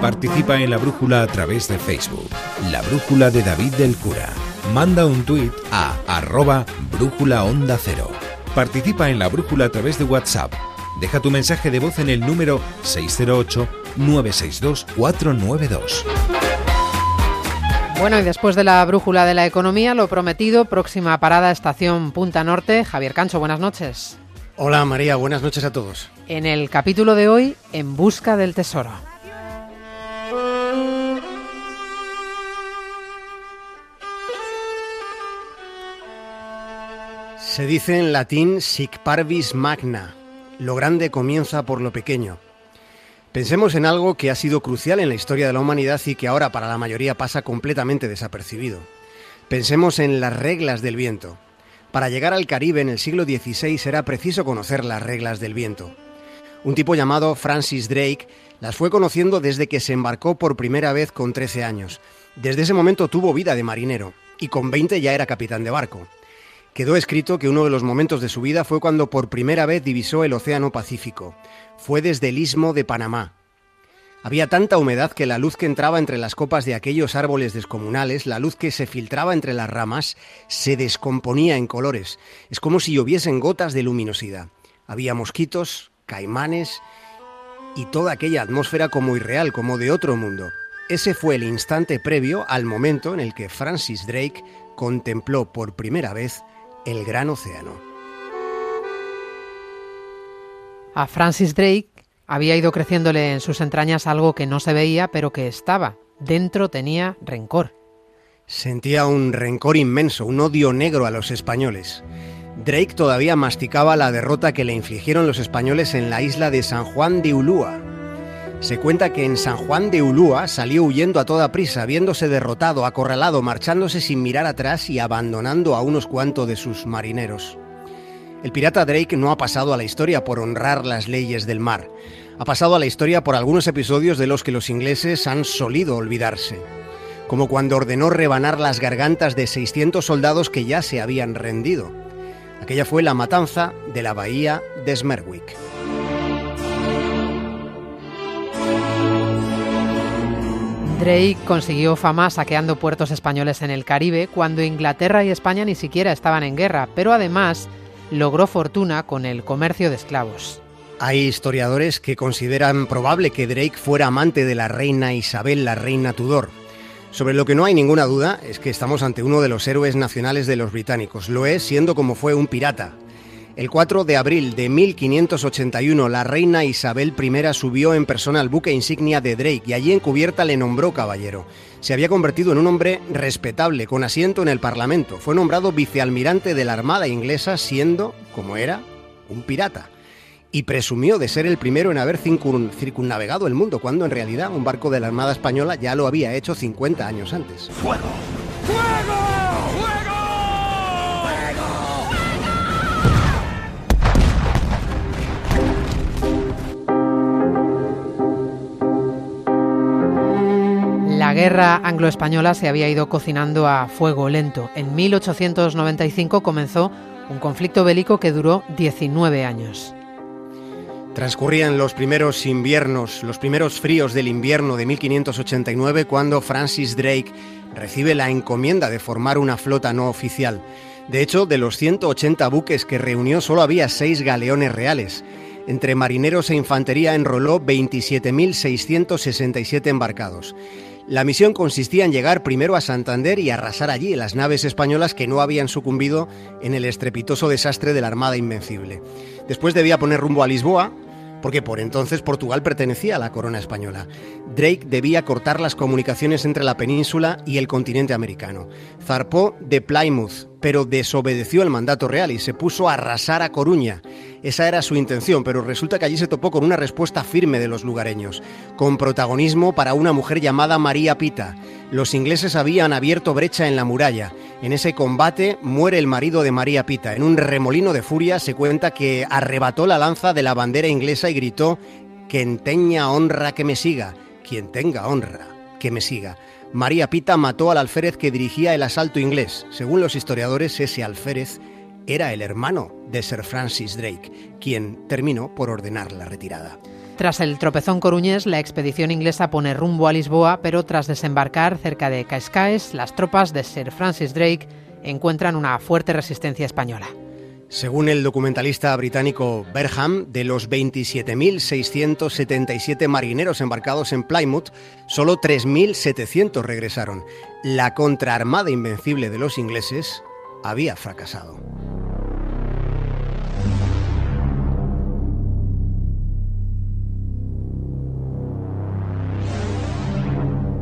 Participa en la brújula a través de Facebook. La brújula de David del Cura. Manda un tuit a arroba brújula onda cero. Participa en la brújula a través de WhatsApp. Deja tu mensaje de voz en el número 608-962-492. Bueno, y después de la brújula de la economía, lo prometido, próxima parada, estación Punta Norte. Javier Cancho, buenas noches. Hola María, buenas noches a todos. En el capítulo de hoy, En busca del tesoro. Se dice en latín sic parvis magna, lo grande comienza por lo pequeño. Pensemos en algo que ha sido crucial en la historia de la humanidad y que ahora para la mayoría pasa completamente desapercibido. Pensemos en las reglas del viento. Para llegar al Caribe en el siglo XVI era preciso conocer las reglas del viento. Un tipo llamado Francis Drake las fue conociendo desde que se embarcó por primera vez con 13 años. Desde ese momento tuvo vida de marinero y con 20 ya era capitán de barco. Quedó escrito que uno de los momentos de su vida fue cuando por primera vez divisó el Océano Pacífico. Fue desde el istmo de Panamá. Había tanta humedad que la luz que entraba entre las copas de aquellos árboles descomunales, la luz que se filtraba entre las ramas, se descomponía en colores. Es como si lloviesen gotas de luminosidad. Había mosquitos, caimanes y toda aquella atmósfera como irreal, como de otro mundo. Ese fue el instante previo al momento en el que Francis Drake contempló por primera vez el gran océano. A Francis Drake había ido creciéndole en sus entrañas algo que no se veía, pero que estaba. Dentro tenía rencor. Sentía un rencor inmenso, un odio negro a los españoles. Drake todavía masticaba la derrota que le infligieron los españoles en la isla de San Juan de Ulúa. Se cuenta que en San Juan de Ulúa salió huyendo a toda prisa, viéndose derrotado, acorralado, marchándose sin mirar atrás y abandonando a unos cuantos de sus marineros. El pirata Drake no ha pasado a la historia por honrar las leyes del mar. Ha pasado a la historia por algunos episodios de los que los ingleses han solido olvidarse. Como cuando ordenó rebanar las gargantas de 600 soldados que ya se habían rendido. Aquella fue la matanza de la bahía de Smerwick. Drake consiguió fama saqueando puertos españoles en el Caribe cuando Inglaterra y España ni siquiera estaban en guerra, pero además logró fortuna con el comercio de esclavos. Hay historiadores que consideran probable que Drake fuera amante de la reina Isabel, la reina Tudor. Sobre lo que no hay ninguna duda es que estamos ante uno de los héroes nacionales de los británicos. Lo es siendo como fue un pirata. El 4 de abril de 1581, la reina Isabel I subió en persona al buque insignia de Drake y allí en cubierta le nombró caballero. Se había convertido en un hombre respetable, con asiento en el Parlamento. Fue nombrado vicealmirante de la Armada inglesa, siendo, como era, un pirata. Y presumió de ser el primero en haber circunnavegado el mundo, cuando en realidad un barco de la Armada Española ya lo había hecho 50 años antes. ¡Fuego! ¡Fuego! Guerra anglo-española se había ido cocinando a fuego lento. En 1895 comenzó un conflicto bélico que duró 19 años. Transcurrían los primeros inviernos, los primeros fríos del invierno de 1589 cuando Francis Drake recibe la encomienda de formar una flota no oficial. De hecho, de los 180 buques que reunió solo había seis galeones reales. Entre marineros e infantería enroló 27.667 embarcados. La misión consistía en llegar primero a Santander y arrasar allí las naves españolas que no habían sucumbido en el estrepitoso desastre de la Armada Invencible. Después debía poner rumbo a Lisboa, porque por entonces Portugal pertenecía a la corona española. Drake debía cortar las comunicaciones entre la península y el continente americano. Zarpó de Plymouth, pero desobedeció el mandato real y se puso a arrasar a Coruña. Esa era su intención, pero resulta que allí se topó con una respuesta firme de los lugareños, con protagonismo para una mujer llamada María Pita. Los ingleses habían abierto brecha en la muralla. En ese combate muere el marido de María Pita. En un remolino de furia se cuenta que arrebató la lanza de la bandera inglesa y gritó, quien tenga honra que me siga, quien tenga honra que me siga. María Pita mató al alférez que dirigía el asalto inglés. Según los historiadores, ese alférez era el hermano de Sir Francis Drake, quien terminó por ordenar la retirada. Tras el tropezón coruñés, la expedición inglesa pone rumbo a Lisboa, pero tras desembarcar cerca de Cascais, las tropas de Sir Francis Drake encuentran una fuerte resistencia española. Según el documentalista británico Berham, de los 27.677 marineros embarcados en Plymouth, solo 3.700 regresaron. La contraarmada invencible de los ingleses había fracasado.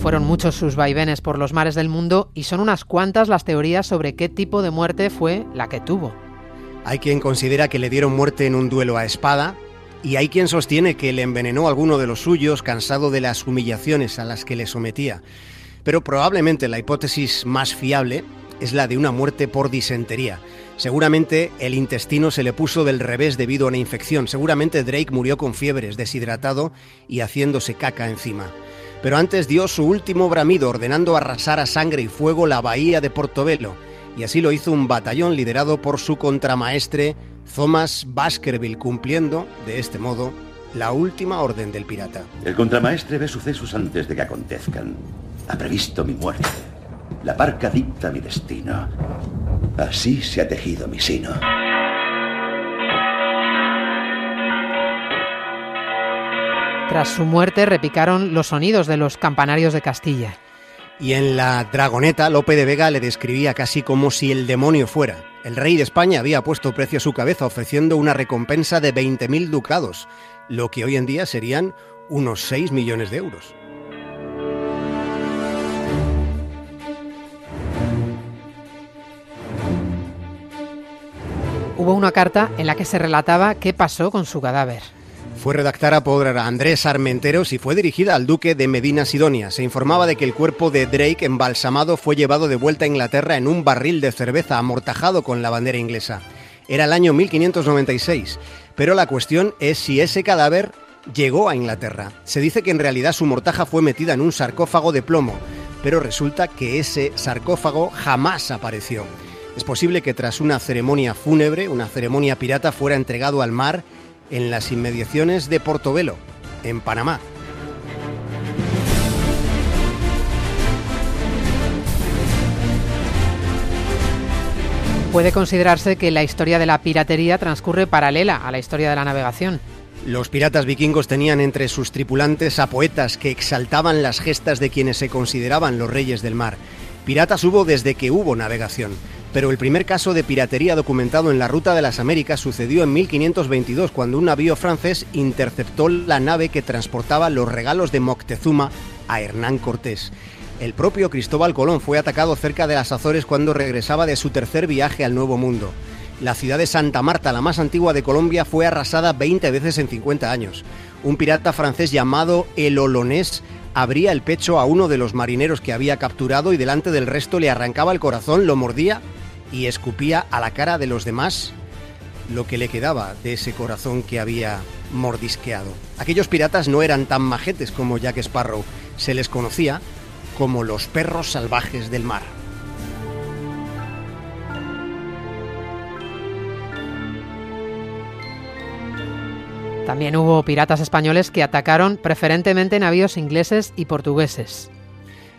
Fueron muchos sus vaivenes por los mares del mundo y son unas cuantas las teorías sobre qué tipo de muerte fue la que tuvo. Hay quien considera que le dieron muerte en un duelo a espada y hay quien sostiene que le envenenó alguno de los suyos cansado de las humillaciones a las que le sometía. Pero probablemente la hipótesis más fiable es la de una muerte por disentería. Seguramente el intestino se le puso del revés debido a una infección. Seguramente Drake murió con fiebres, deshidratado y haciéndose caca encima pero antes dio su último bramido ordenando arrasar a sangre y fuego la bahía de Portobelo, y así lo hizo un batallón liderado por su contramaestre Thomas Baskerville, cumpliendo, de este modo, la última orden del pirata. El contramaestre ve sucesos antes de que acontezcan. Ha previsto mi muerte. La barca dicta mi destino. Así se ha tejido mi sino. Tras su muerte repicaron los sonidos de los campanarios de Castilla. Y en la Dragoneta, Lope de Vega le describía casi como si el demonio fuera. El rey de España había puesto precio a su cabeza ofreciendo una recompensa de 20.000 ducados, lo que hoy en día serían unos 6 millones de euros. Hubo una carta en la que se relataba qué pasó con su cadáver. Fue redactada por Andrés Armenteros y fue dirigida al duque de Medina Sidonia. Se informaba de que el cuerpo de Drake embalsamado fue llevado de vuelta a Inglaterra en un barril de cerveza amortajado con la bandera inglesa. Era el año 1596, pero la cuestión es si ese cadáver llegó a Inglaterra. Se dice que en realidad su mortaja fue metida en un sarcófago de plomo, pero resulta que ese sarcófago jamás apareció. Es posible que tras una ceremonia fúnebre, una ceremonia pirata, fuera entregado al mar en las inmediaciones de Portobelo, en Panamá. Puede considerarse que la historia de la piratería transcurre paralela a la historia de la navegación. Los piratas vikingos tenían entre sus tripulantes a poetas que exaltaban las gestas de quienes se consideraban los reyes del mar. Piratas hubo desde que hubo navegación pero el primer caso de piratería documentado en la Ruta de las Américas sucedió en 1522, cuando un navío francés interceptó la nave que transportaba los regalos de Moctezuma a Hernán Cortés. El propio Cristóbal Colón fue atacado cerca de las Azores cuando regresaba de su tercer viaje al Nuevo Mundo. La ciudad de Santa Marta, la más antigua de Colombia, fue arrasada 20 veces en 50 años. Un pirata francés llamado el Olonés abría el pecho a uno de los marineros que había capturado y delante del resto le arrancaba el corazón, lo mordía y escupía a la cara de los demás lo que le quedaba de ese corazón que había mordisqueado. Aquellos piratas no eran tan majetes como Jack Sparrow, se les conocía como los perros salvajes del mar. También hubo piratas españoles que atacaron preferentemente navíos ingleses y portugueses.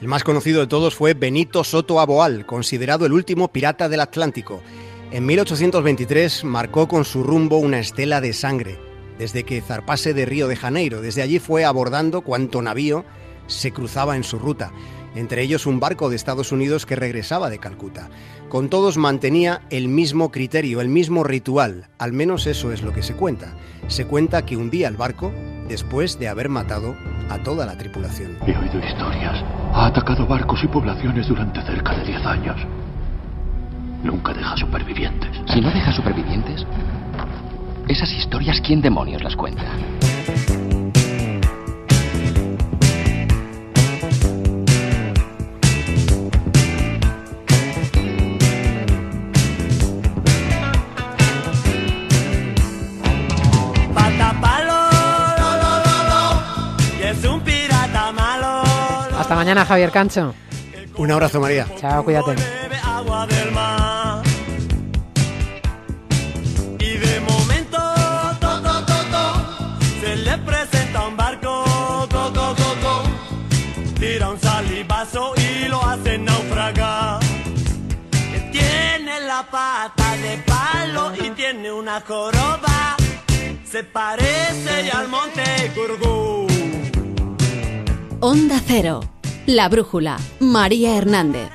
El más conocido de todos fue Benito Soto Aboal, considerado el último pirata del Atlántico. En 1823 marcó con su rumbo una estela de sangre, desde que zarpase de Río de Janeiro. Desde allí fue abordando cuanto navío se cruzaba en su ruta, entre ellos un barco de Estados Unidos que regresaba de Calcuta. Con todos mantenía el mismo criterio, el mismo ritual, al menos eso es lo que se cuenta. Se cuenta que hundía el barco después de haber matado a toda la tripulación. He oído historias. Ha atacado barcos y poblaciones durante cerca de 10 años. Nunca deja supervivientes. Si no deja supervivientes, esas historias, ¿quién demonios las cuenta? Hasta mañana, Javier Cancho. Un abrazo, María. Chao, cuídate. Y de momento, se le presenta un barco, tira un salivazo y lo hace naufragar. Tiene la pata de palo y tiene una joroba, se parece al monte Gurgú. Onda Cero. La Brújula, María Hernández.